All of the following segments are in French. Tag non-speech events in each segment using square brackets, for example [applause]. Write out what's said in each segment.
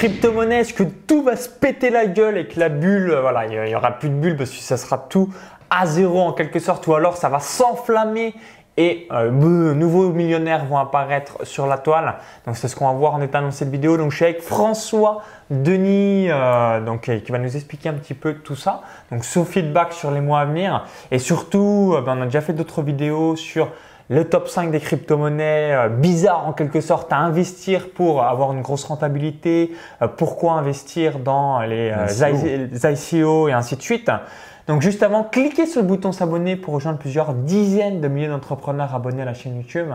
crypto-monnaie, est-ce que tout va se péter la gueule et que la bulle, euh, voilà, il n'y aura plus de bulle parce que ça sera tout à zéro en quelque sorte ou alors ça va s'enflammer et euh, de nouveaux millionnaires vont apparaître sur la toile. Donc c'est ce qu'on va voir en état dans cette vidéo. Donc je suis avec François Denis euh, donc, qui va nous expliquer un petit peu tout ça. Donc son feedback sur les mois à venir et surtout ben, on a déjà fait d'autres vidéos sur le top 5 des crypto-monnaies euh, bizarres en quelque sorte à investir pour avoir une grosse rentabilité, euh, pourquoi investir dans les, euh, ICO et ainsi de suite. Donc juste avant, cliquez sur le bouton s'abonner pour rejoindre plusieurs dizaines de milliers d'entrepreneurs abonnés à la chaîne YouTube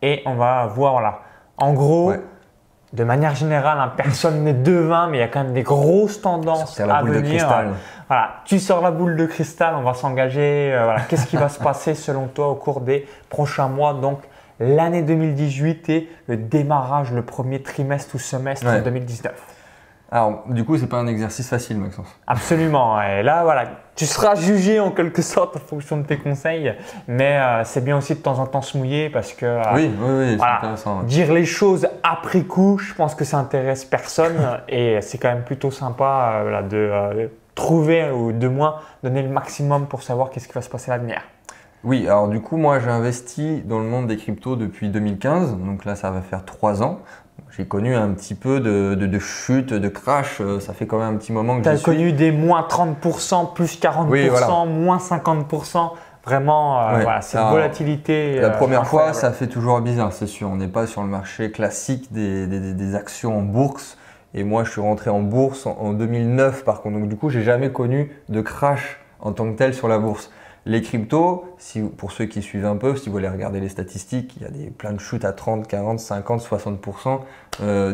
et on va voir voilà. En gros, de manière générale, hein, personne n'est devin, mais il y a quand même des grosses tendances à venir. Voilà, tu sors la boule de cristal, on va s'engager. Euh, voilà, qu'est-ce qui va se passer selon toi au cours des prochains mois? Donc l'année 2018 et le démarrage, le premier trimestre ou semestre 2019. Alors, du coup, c'est pas un exercice facile, Maxence. Absolument. Et là, voilà, tu seras jugé en quelque sorte en fonction de tes conseils, mais euh, c'est bien aussi de temps en temps se mouiller parce que euh, oui, oui, oui c'est intéressant. Dire les choses après coup, je pense que ça intéresse personne [laughs] et c'est quand même plutôt sympa euh, de trouver ou de moins donner le maximum pour savoir qu'est-ce qui va se passer à l'avenir. Oui, alors du coup, moi j'ai investi dans le monde des cryptos depuis 2015, donc là ça va faire trois ans. J'ai connu un petit peu de, de, chute, de crash. Euh, ça fait quand même un petit moment que Tu as connu des moins 30%, plus 40%, moins 50%. Vraiment, euh, voilà, cette volatilité. La euh, première fois, ça fait toujours bizarre, c'est sûr. On n'est pas sur le marché classique des, des, des, actions en bourse. Et moi, je suis rentré en bourse en, en 2009, par contre. Donc, du coup, j'ai jamais connu de crash en tant que tel sur la bourse. Les cryptos, pour ceux qui suivent un peu, si vous voulez regarder les statistiques, il y a des, plein de chutes à 30, 40, 50, 60%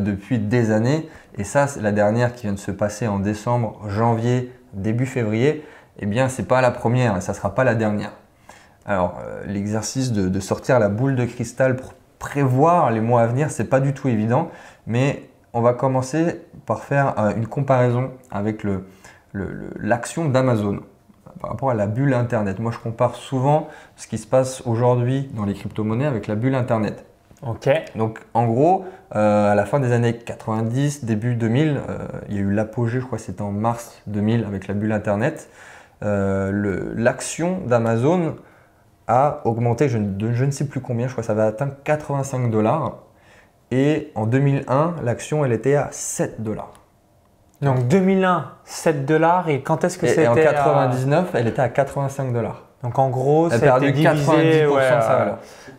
depuis des années. Et ça, c'est la dernière qui vient de se passer en décembre, janvier, début février. Eh bien, c'est pas la première et ça sera pas la dernière. Alors, euh, l'exercice de, sortir la boule de cristal pour prévoir les mois à venir, c'est pas du tout évident, mais on va commencer par faire euh, une comparaison avec l'action d'Amazon par rapport à la bulle Internet. Moi, je compare souvent ce qui se passe aujourd'hui dans les crypto-monnaies avec la bulle Internet. Ok. Donc, en gros, euh, à la fin des années 90, début 2000, euh, il y a eu l'apogée, je crois que c'était en mars 2000 avec la bulle Internet. Euh, l'action d'Amazon a augmenté, je, je, ne sais plus combien, je crois que ça va atteindre 85 dollars. Et en 2001, l'action, elle était à 7 dollars. Donc 2001, 7 dollars. Et quand est-ce que c'était Et en 99, elle était à 85 dollars. Donc en gros, elle a perdu divisé, 90% ouais,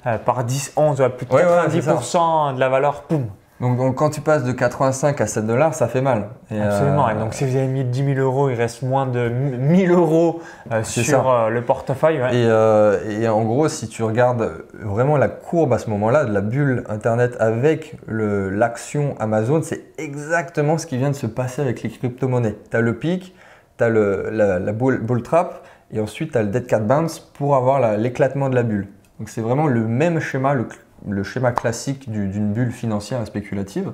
euh, par 10, 11, plus de 90% de la valeur, poum, donc, quand tu passes de 85 à 7 dollars, ça fait mal. Absolument. Et donc si vous avez mis 10 000 euros, il reste moins de 1000 euros euh, sur euh, le portefeuille. Euh, et, en gros, si tu regardes vraiment la courbe à ce moment-là de la bulle Internet avec l'action Amazon, c'est exactement ce qui vient de se passer avec les crypto-monnaies. Tu as le pic, tu as le, la, la bull, trap et ensuite tu as le dead cat bounce pour avoir l'éclatement de la bulle. Donc c'est vraiment le même schéma, le, le schéma classique d'une bulle financière et spéculative.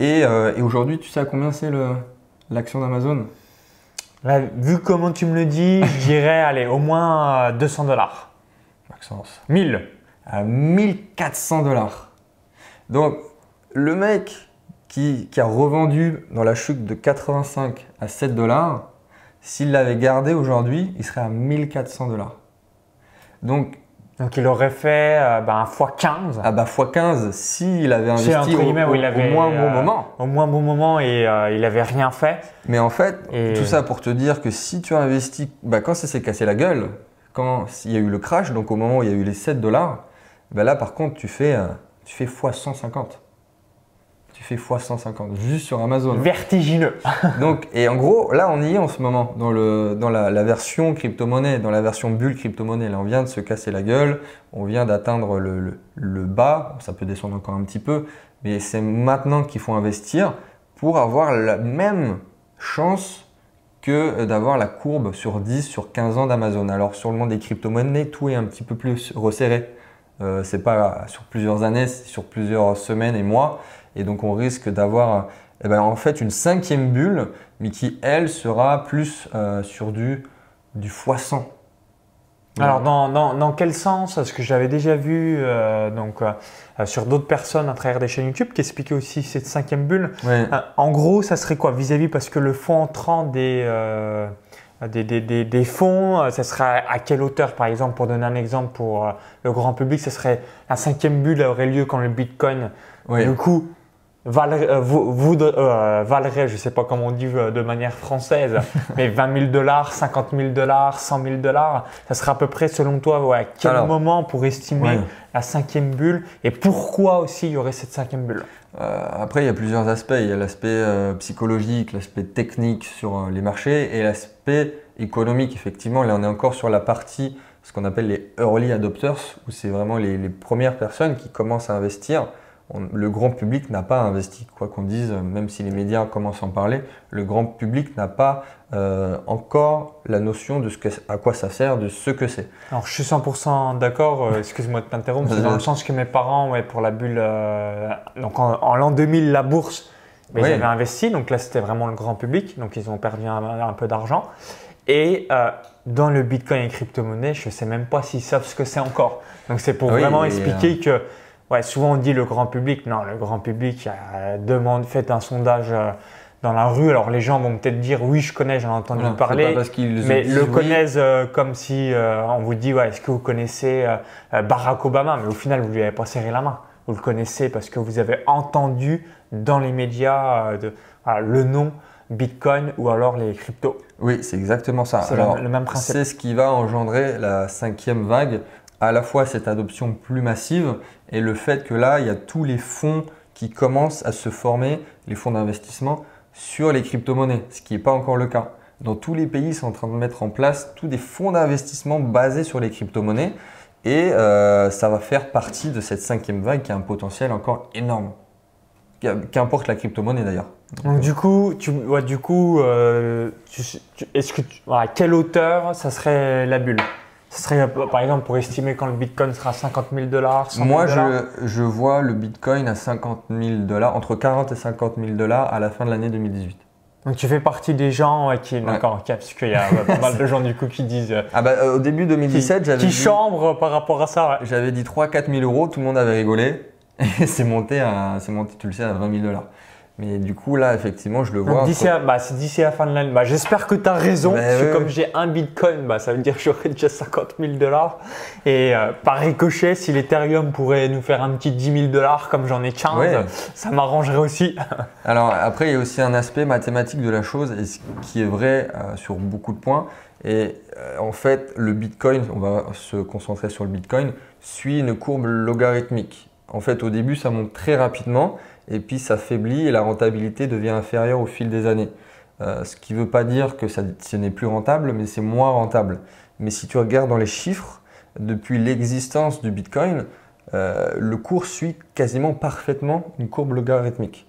Euh, et, aujourd'hui, tu sais à combien c'est l'action d'Amazon? Vu comment tu me le dis, je [laughs] dirais allez, au moins 200 euh, dollars. Maxence. 1000. À 1400 dollars. Donc, le mec qui, qui, a revendu dans la chute de 85 à 7 dollars, s'il l'avait gardé aujourd'hui, il serait à 1400 dollars. Donc, donc il aurait fait euh, ben, x15. Ah bah x15 s'il avait investi au, au, au, moins bon euh, moment. Au moins bon moment et euh, il avait rien fait. Mais en fait, tout ça pour te dire que si tu investis, bah, quand ça s'est cassé la gueule, quand il y a eu le crash, donc au moment où il y a eu les 7 dollars, bah là par contre tu fais, euh, tu fais x150 tu fais x150 juste sur Amazon. Hein. Vertigineux. [laughs] Donc, et en gros, là, on y est en ce moment, dans, le, dans la, version crypto-monnaie, dans la version bulle crypto-monnaie. Là, on vient de se casser la gueule, on vient d'atteindre le, le, bas, ça peut descendre encore un petit peu, mais c'est maintenant qu'il faut investir pour avoir la même chance que d'avoir la courbe sur 10, sur 15 ans d'Amazon. Alors, sur le monde des crypto-monnaies, tout est un petit peu plus resserré. Euh, c'est pas sur plusieurs années, c'est sur plusieurs semaines et mois. Et donc on risque d'avoir eh ben, en fait une cinquième bulle, mais qui elle sera plus euh, sur du, du x100. Alors, dans, dans, dans, quel sens? Parce que j'avais déjà vu euh, donc, euh, sur d'autres personnes à travers des chaînes YouTube qui expliquaient aussi cette cinquième bulle. Ouais. En gros, ça serait quoi? Vis-à-vis Parce que le fonds entrant des, des, des, des, des fonds, ça serait à quelle hauteur? Par exemple, pour donner un exemple pour le grand public, ça serait la cinquième bulle aurait lieu quand le Bitcoin, du coup, valerait, euh, euh, valerait, je ne sais pas comment on dit euh, de manière française, [laughs] mais 20 000 dollars, 50 000 dollars, 100 000 dollars, ça serait à peu près selon toi, ouais, à quel Alors, moment pour estimer ouais. la cinquième bulle et pourquoi aussi il y aurait cette cinquième bulle? Euh, après, il y a plusieurs aspects. Il y a l'aspect euh, psychologique, l'aspect technique sur euh, les marchés et l'aspect économique. Effectivement, là, on est encore sur la partie, ce qu'on appelle les early adopters, où c'est vraiment les, les premières personnes qui commencent à investir. On- le grand public n'a pas investi, quoi qu'on dise, même si les médias commencent à en parler, le grand public n'a pas euh, encore la notion de ce que, à quoi ça sert, de ce que c'est. Alors, je suis 100% d'accord, euh, excuse-moi de t'interrompre, c'est dans le [laughs] sens que mes parents, ouais, pour la bulle, euh, donc en, en l'an 2000, la bourse, mais Oui. ils avaient investi, donc là c'était vraiment le grand public, donc ils ont perdu un, un peu d'argent. Et dans le bitcoin et crypto-monnaie, je ne sais même pas s'ils savent ce que c'est encore. Donc c'est pour Oui, vraiment expliquer que, ouais, souvent on dit le grand public, non, le grand public, euh, demande, faites un sondage euh, dans la rue, alors les gens vont peut-être dire oui, je connais, j'en ai entendu Voilà, parler. pas parce qu'ils Mais le oui. connaissent euh, comme si euh, on vous dit ouais, est-ce que vous connaissez Barack Obama? Mais au final, vous lui avez pas serré la main. Vous le connaissez parce que vous avez entendu dans les médias de, le nom Bitcoin ou alors les cryptos. Oui, c'est exactement ça. C'est le même principe. C'est ce qui va engendrer la cinquième vague, à la fois cette adoption plus massive et le fait que là, il y a tous les fonds qui commencent à se former, les fonds d'investissement, sur les crypto-monnaies, ce qui n'est pas encore le cas. Dans tous les pays, ils sont en train de mettre en place tous des fonds d'investissement basés sur les crypto-monnaies et euh, ça va faire partie de cette cinquième vague qui a un potentiel encore énorme. Qu'importe la crypto-monnaie d'ailleurs. Donc du coup, tu, ouais, du coup, euh, est-ce que quelle hauteur ça serait la bulle? Ça serait euh, par exemple pour estimer quand le Bitcoin sera 50 000 dollars, 100 000 Moi, je, je vois le Bitcoin à 50 000 dollars, entre 40 et 50 000 dollars à la fin de l'année 2018. Donc tu fais partie des gens ouais, qui, d'accord, parce qu'il y a pas mal de gens du coup qui disent, euh, Ah bah, euh, au début qui, 2017, j'avais qui dit, chambrent par rapport à ça. ouais. j'avais dit 3-4 000 euros, tout le monde avait rigolé. [laughs] Et c'est monté, à, c'est monté, tu le sais, à 20 000 dollars. Mais du coup, là, effectivement, je le vois. D'ici à, bah, c'est d'ici à la fin de l'année. Bah, J'espère que tu as raison, Bah, parce que comme j'ai un Bitcoin, bah, ça veut dire que j'aurai déjà 50 000 dollars. Et euh, par ricochet, si l'Ethereum pourrait nous faire un petit 10 000 dollars comme j'en ai 15, Ouais. ça m'arrangerait aussi. [laughs] Alors après, il y a aussi un aspect mathématique de la chose et ce qui est vrai euh, sur beaucoup de points. Et euh, en fait, le Bitcoin, on va se concentrer sur le Bitcoin, suit une courbe logarithmique. En fait, au début, ça monte très rapidement et puis ça faiblit et la rentabilité devient inférieure au fil des années. Euh, ce qui ne veut pas dire que ça, ce n'est plus rentable, mais c'est moins rentable. Mais si tu regardes dans les chiffres, depuis l'existence du Bitcoin, euh, le cours suit quasiment parfaitement une courbe logarithmique.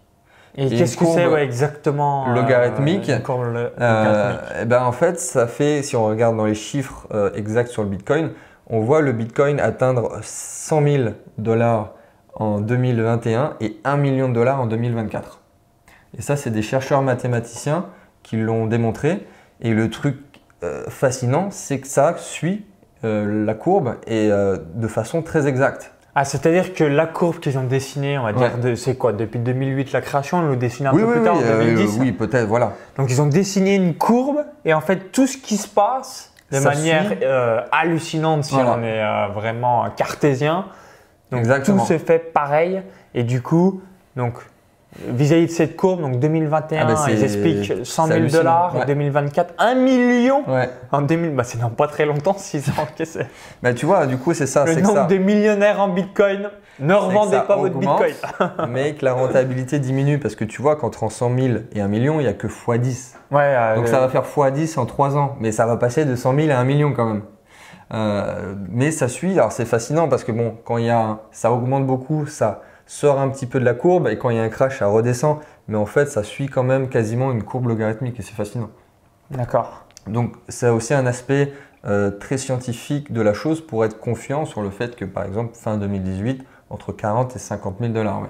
Et Et qu'est-ce que c'est ouais, exactement euh, logarithmique. une courbe lo- Euh, logarithmique? eh ben en fait, ça fait, si on regarde dans les chiffres exacts sur le Bitcoin, on voit le Bitcoin atteindre 100 000 dollars en 2021 et 1 million de dollars en 2024. Et ça, c'est des chercheurs mathématiciens qui l'ont démontré. Et le truc euh, fascinant, c'est que ça suit euh, la courbe et euh, de façon très exacte. Ah, c'est-à-dire que la courbe qu'ils ont dessinée, on va dire, Ouais. de- c'est quoi Depuis 2008, la création, ils l'ont dessinée un oui, peu oui, plus oui, tard, en euh, 2010. oui, peut-être, voilà. Donc ils ont dessiné une courbe et en fait tout ce qui se passe de Ça manière hallucinante si Voilà. on est vraiment cartésien. Donc Exactement. tout se fait pareil et du coup donc vis-à-vis de cette courbe donc 2021 Ah bah, ils expliquent 100 c'est 000 hallucinant. dollars Ouais. 2024 1 million Ouais. en 2000 bah c'est dans pas très longtemps [laughs] 6 ans qu'est-ce que c'est? Bah, tu vois, du coup, c'est ça. le que nombre ça. de millionnaires en Bitcoin ne revendez pas votre. Bitcoin [laughs] mais que la rentabilité diminue parce que tu vois qu'entre en 100 000 et 1 million, il n'y a que x10. ouais euh, Donc ça va faire x10 en 3 ans, mais ça va passer de 100 000 à 1 million quand même. Euh, mais ça suit, alors c'est fascinant parce que bon, quand il y a un- ça augmente beaucoup, ça sort un petit peu de la courbe et quand il y a un crash, ça redescend. Mais en fait, ça suit quand même quasiment une courbe logarithmique et c'est fascinant. d'accord Donc c'est aussi un aspect euh, très scientifique de la chose pour être confiant sur le fait que par exemple fin 2018, entre 40 et 50 000 dollars. Ouais.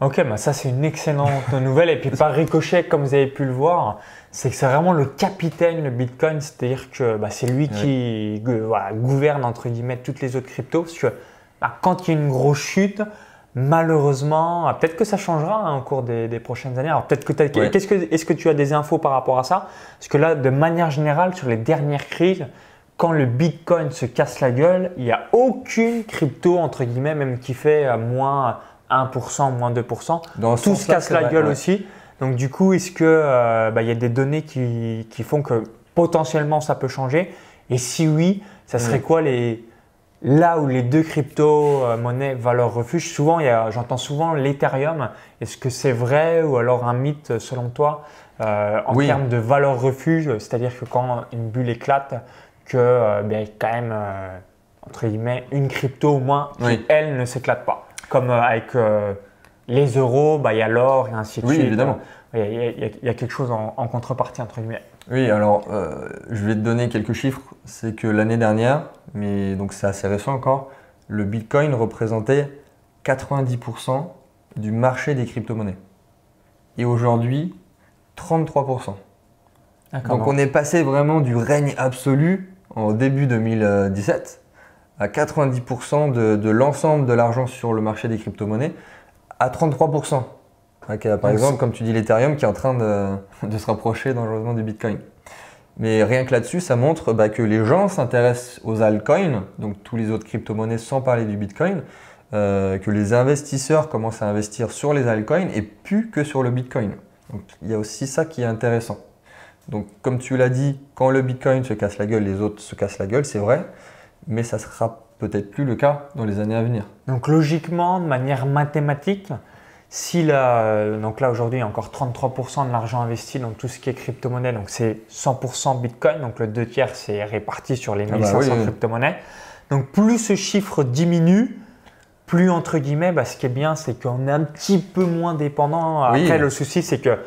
Ok, bah ça c'est une excellente nouvelle. Et puis par ricochet, comme vous avez pu le voir, c'est que c'est vraiment le capitaine, le Bitcoin. C'est-à-dire que bah, c'est lui qui voilà, gouverne entre guillemets toutes les autres cryptos. Parce que bah, quand il y a une grosse chute, malheureusement, ah, peut-être que ça changera hein, au cours des, des prochaines années. Alors peut-être que qu'est-ce que est-ce que tu as des infos par rapport à ça? Parce que là, de manière générale, sur les dernières crises, quand le Bitcoin se casse la gueule, il n'y a aucune crypto entre guillemets, même qui fait euh, moins 1%, moins 2%. Dans Tout se casse la vrai, gueule ouais. aussi. Donc du coup, est-ce que euh, bah, y a des données qui, qui font que potentiellement ça peut changer? Et si oui, ça serait quoi les là où les deux crypto-monnaies valeur refuge? Souvent, j'entends souvent l'Ethereum. Est-ce que c'est vrai ou alors un mythe selon toi euh, en Oui. termes de valeur refuge? C'est-à-dire que quand une bulle éclate, que euh, ben, il y a quand même euh, entre guillemets une crypto au moins qui Oui. elle ne s'éclate pas. Comme euh, avec euh, les euros, bah, il y a l'or et ainsi de Oui, suite. évidemment. Il y, a- il y a- il y a quelque chose en, en contrepartie, entre guillemets. Oui, alors euh, je vais te donner quelques chiffres. C'est que l'année dernière, mais donc c'est assez récent encore, le Bitcoin représentait 90% du marché des crypto-monnaies. Et aujourd'hui, 33%. Donc on est passé vraiment du règne absolu en début 2017 à 90% de, de l'ensemble de l'argent sur le marché des crypto-monnaies à 33%. Ok, par exemple, comme tu dis, l'Ethereum qui est en train de, de se rapprocher dangereusement du Bitcoin. Mais rien que là-dessus, ça montre bah, que les gens s'intéressent aux altcoins, donc tous les autres crypto-monnaies sans parler du Bitcoin, euh, que les investisseurs commencent à investir sur les altcoins et plus que sur le Bitcoin. Donc il y a aussi ça qui est intéressant. Donc comme tu l'as dit, quand le Bitcoin se casse la gueule, les autres se cassent la gueule, c'est vrai, mais ça sera peut-être plus le cas dans les années à venir. Donc logiquement, de manière mathématique, si là, donc là aujourd'hui, il y a encore 33% de l'argent investi dans tout ce qui est crypto-monnaie, donc c'est 100% Bitcoin, donc le 2 tiers c'est réparti sur les Ah bah 1500 oui, oui. crypto-monnaies. Donc plus ce chiffre diminue, plus entre guillemets, bah, ce qui est bien, c'est qu'on est un petit peu moins dépendant. Après, Oui. le souci, c'est que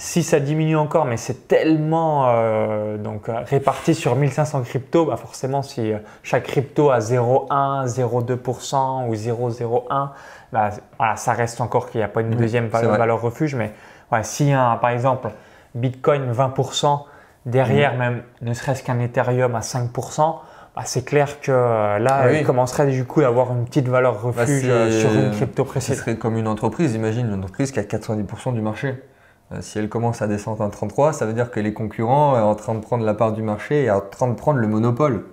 si ça diminue encore, mais c'est tellement euh, donc, euh, réparti sur 1500 cryptos, bah forcément, si euh, chaque crypto a 0,1, 0,2% ou 0,01, bah, voilà, ça reste encore qu'il n'y a pas une deuxième valeur, valeur refuge. Mais ouais, un, par exemple, Bitcoin 20%, derrière Mm. même ne serait-ce qu'un Ethereum à 5%, bah, c'est clair que euh, là, Ah oui. il commencerait du coup à avoir une petite valeur refuge c'est- euh, sur une crypto Ce précise. serait comme une entreprise, imagine une entreprise qui a 90% du marché. Euh, si elle commence à descendre à 33, ça veut dire que les concurrents sont en train de prendre la part du marché et en train de prendre le monopole.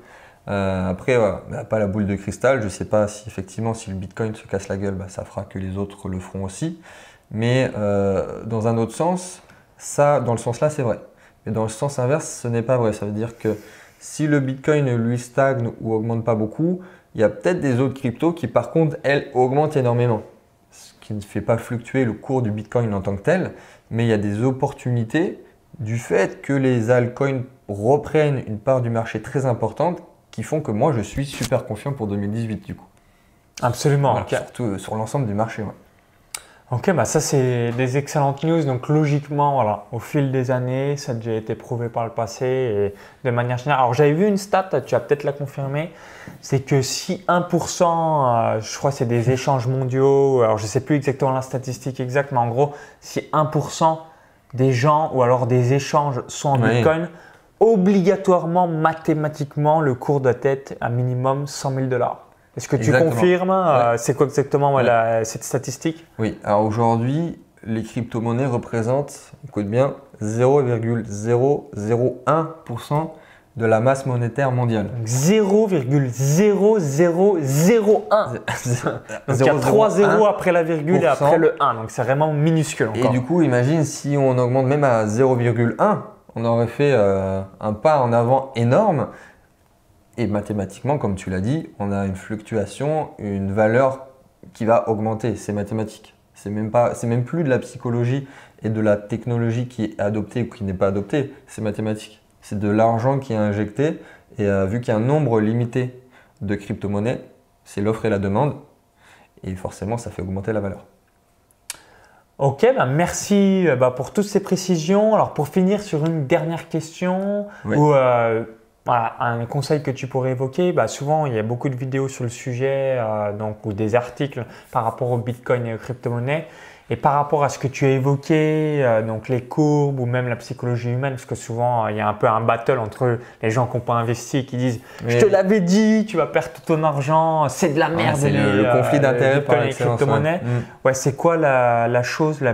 Euh, après, on n'a pas la boule de cristal. Je ne sais pas si effectivement, si le Bitcoin se casse la gueule, bah, ça fera que les autres le feront aussi. Mais euh, dans un autre sens, ça, dans le sens là, c'est vrai. Mais dans le sens inverse, ce n'est pas vrai. Ça veut dire que si le Bitcoin lui stagne ou augmente pas beaucoup, il y a peut-être des autres cryptos qui, par contre, elles, augmentent énormément. Ce qui ne fait pas fluctuer le cours du Bitcoin en tant que tel, mais il y a des opportunités du fait que les altcoins reprennent une part du marché très importante qui font que moi, je suis super confiant pour 2018 du coup. Absolument. Voilà. Surtout sur l'ensemble du marché. ouais. Ok, bah ça c'est des excellentes news. Donc logiquement, voilà, au fil des années, ça a déjà été prouvé par le passé et de manière générale. Alors j'avais vu une stat, tu vas peut-être la confirmer, c'est que si 1%, euh, je crois que c'est des échanges mondiaux, alors je ne sais plus exactement la statistique exacte, mais en gros, si 1% des gens ou alors des échanges sont en Oui. Bitcoin, obligatoirement, mathématiquement, le cours doit être à minimum 100 000 dollars. Est-ce que tu Exactement. confirmes euh, Ouais. C'est quoi exactement ouais, Ouais. la- cette statistique? Oui, alors aujourd'hui, les crypto-monnaies représentent, écoute bien, 0,001% de la masse monétaire mondiale. Donc 0,0001. [laughs] Donc il y a 3 zéros après la virgule et après le 1. Donc c'est vraiment minuscule Et du coup, imagine si on augmente même à 0,1, on aurait fait euh, un pas en avant énorme. Et mathématiquement, comme tu l'as dit, on a une fluctuation, une valeur qui va augmenter. C'est mathématique. C'est même pas, c'est même plus de la psychologie et de la technologie qui est adoptée ou qui n'est pas adoptée. C'est mathématique. C'est de l'argent qui est injecté. Et euh, vu qu'il y a un nombre limité de crypto-monnaies, c'est l'offre et la demande. Et forcément, ça fait augmenter la valeur. Ok, bah merci euh, bah, pour toutes ces précisions. Alors pour finir sur une dernière question Oui. ou euh, voilà, un conseil que tu pourrais évoquer, bah, souvent il y a beaucoup de vidéos sur le sujet euh, donc, ou des articles par rapport au Bitcoin et aux crypto-monnaies. Et par rapport à ce que tu as évoqué, euh, donc les courbes ou même la psychologie humaine, parce que souvent il y a un peu un battle entre les gens qui n'ont pas investi et qui disent Je te l'avais dit, tu vas perdre tout ton argent, c'est de la Ah, merde. c'est le, le conflit d'intérêts par les crypto-monnaies. ouais. Mm. Ouais, c'est quoi la, la chose la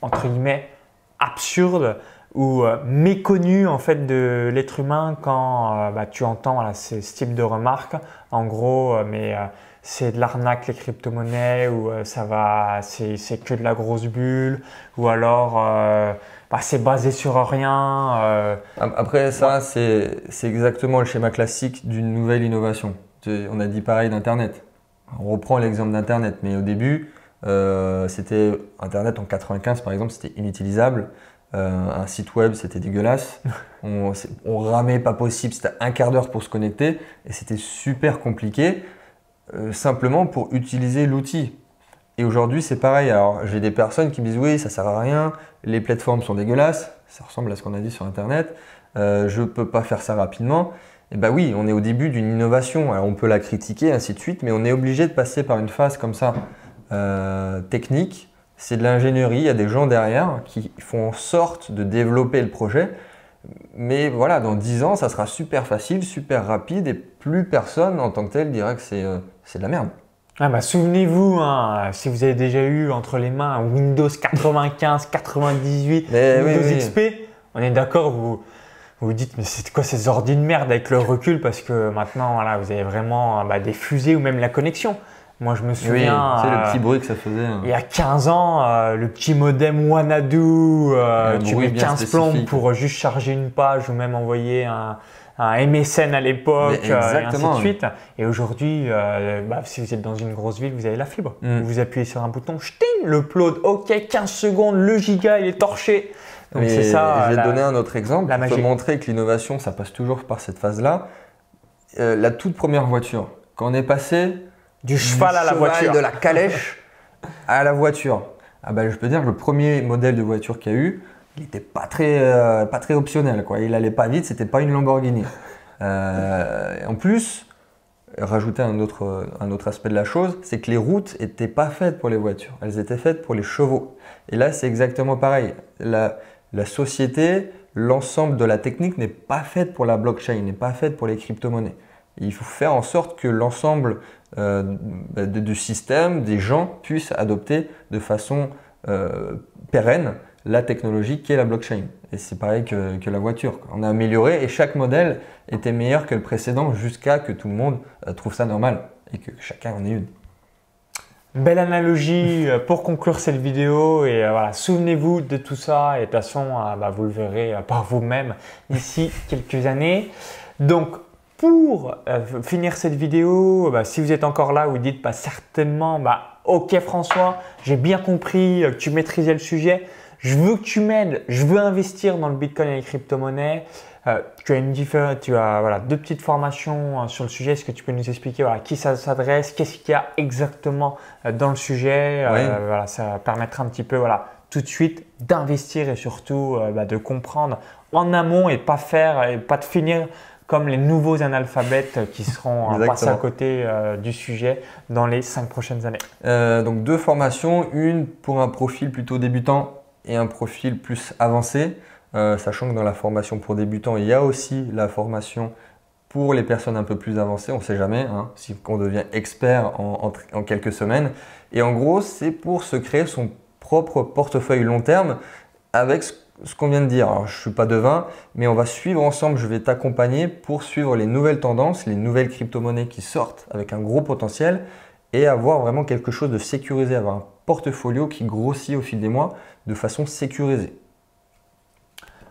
entre guillemets absurde ou euh, méconnue en fait de l'être humain quand euh, bah, tu entends voilà, ce, type de remarques. En gros, euh, mais c'est de l'arnaque les crypto-monnaies ou ça va, c'est que de la grosse bulle ou alors bah, c'est basé sur rien. Ap- Après, ça, c'est c'est exactement le schéma classique d'une nouvelle innovation. On a dit pareil d'Internet. On reprend l'exemple d'Internet, mais au début, c'était Internet en 95 par exemple, c'était inutilisable. Euh, un site web, c'était dégueulasse. [laughs] On, ramait pas possible, c'était un quart d'heure pour se connecter et c'était super compliqué euh, simplement pour utiliser l'outil. Et aujourd'hui, c'est pareil. Alors, j'ai des personnes qui me disent oui, ça sert à rien, les plateformes sont dégueulasses, ça ressemble à ce qu'on a dit sur Internet, euh, je peux pas faire ça rapidement. Et ben oui, on est au début d'une innovation. Alors, on peut la critiquer, ainsi de suite, mais on est obligé de passer par une phase comme ça, euh, technique. C'est de l'ingénierie, il y a des gens derrière qui font en sorte de développer le projet. Mais voilà, dans 10 ans, ça sera super facile, super rapide et plus personne en tant que tel dira que c'est euh, de la merde. Ah bah, Souvenez-vous, hein, si vous avez déjà eu entre les mains Windows 95, 98, Mais oui, Windows oui. XP, on est d'accord, vous vous vous dites, mais c'est quoi ces ordi de merde avec le recul? Parce que maintenant, voilà, vous avez vraiment bah, des fusées ou même la connexion. Moi, je me Oui, souviens, c'est le euh, petit bruit que ça faisait. hein. il y a 15 ans, euh, le petit modem Wanadu, euh, tu mets bien 15 plombes spécifique. pour juste charger une page ou même envoyer un, un MSN à l'époque, euh, et ainsi de suite. Et aujourd'hui, bah, si vous êtes dans une grosse ville, vous avez la fibre. Mm. Vous appuyez sur un bouton, ch'ting, le upload, ok, 15 secondes, le giga, il est torché. Donc c'est ça. Je vais te donner un autre exemple la pour te montrer que l'innovation, ça passe toujours par cette phase-là. La toute première voiture, quand on est passé du cheval à la cheval, voiture. de la calèche à la voiture, ah ben, je peux dire que le premier modèle de voiture qu'il y a eu, il n'était pas très, euh, pas très optionnel. Quoi. Il allait pas vite, c'était pas une Lamborghini. Euh, en plus, rajouter un autre, un autre aspect de la chose, c'est que les routes n'étaient pas faites pour les voitures, elles étaient faites pour les chevaux. Et là, c'est exactement pareil. La, la société, l'ensemble de la technique n'est pas faite pour la blockchain, n'est pas faite pour les crypto-monnaies. Il faut faire en sorte que l'ensemble euh, du système, des gens puissent adopter de façon euh, pérenne la technologie qui est la blockchain. Et c'est pareil que, la voiture. On a amélioré et chaque modèle était meilleur que le précédent jusqu'à que tout le monde euh, trouve ça normal et que chacun en ait une. Belle analogie pour conclure cette vidéo et voilà, souvenez-vous de tout ça et de toute façon bah, vous le verrez par vous-même d'ici quelques années. Donc pour euh, finir cette vidéo, bah, si vous êtes encore là, vous dites bah, certainement bah, ok François, j'ai bien compris euh, que tu maîtrisais le sujet, je veux que tu m'aides, je veux investir dans le Bitcoin et les crypto-monnaies. Euh, tu as, une tu as voilà, deux petites formations euh, sur le sujet. Est-ce que tu peux nous expliquer voilà, à qui ça s'adresse, qu'est-ce qu'il y a exactement dans le sujet? Oui. voilà, Ça permettra un petit peu voilà, tout de suite d'investir et surtout bah, de comprendre en amont et pas faire et pas de finir comme les nouveaux analphabètes qui seront euh, passés à côté euh, du sujet dans les cinq prochaines années. Euh, donc deux formations, une pour un profil plutôt débutant et un profil plus avancé, Euh, sachant que dans la formation pour débutants, il y a aussi la formation pour les personnes un peu plus avancées, on ne sait jamais, hein, si on devient expert en, en quelques semaines. Et en gros, c'est pour se créer son propre portefeuille long terme avec ce, ce qu'on vient de dire. Alors, je ne suis pas devin, mais on va suivre ensemble, je vais t'accompagner pour suivre les nouvelles tendances, les nouvelles crypto-monnaies qui sortent avec un gros potentiel et avoir vraiment quelque chose de sécurisé, avoir un portfolio qui grossit au fil des mois de façon sécurisée.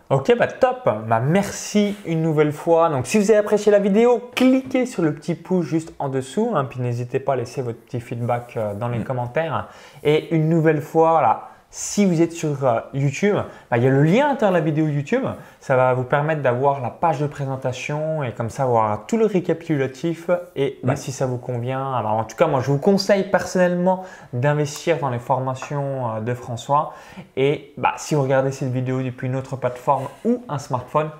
Ok, bah top. Bah merci une nouvelle fois. Donc, si vous avez apprécié la vidéo, cliquez sur le petit pouce juste en dessous. hein, puis n'hésitez pas à laisser votre petit feedback euh, dans les Mm. commentaires. Et une nouvelle fois, voilà, si vous êtes sur euh, YouTube, bah, il y a le lien à l'intérieur de la vidéo YouTube. Ça va vous permettre d'avoir la page de présentation et comme ça avoir tout le récapitulatif. Et bah, si ça vous convient, alors en tout cas, moi je vous conseille personnellement d'investir dans les formations euh, de François. Et bah, si vous regardez cette vidéo depuis une autre plateforme ou un smartphone,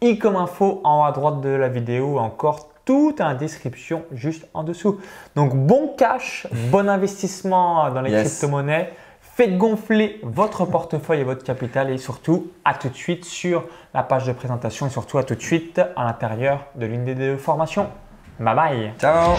i comme info en haut à droite de la vidéo, encore tout en description juste en dessous. Donc bon cash, bon investissement dans les Yes. crypto-monnaies. Faites gonfler votre portefeuille et votre capital et surtout à tout de suite sur la page de présentation et surtout à tout de suite à l'intérieur de l'une des deux formations. Bye bye Ciao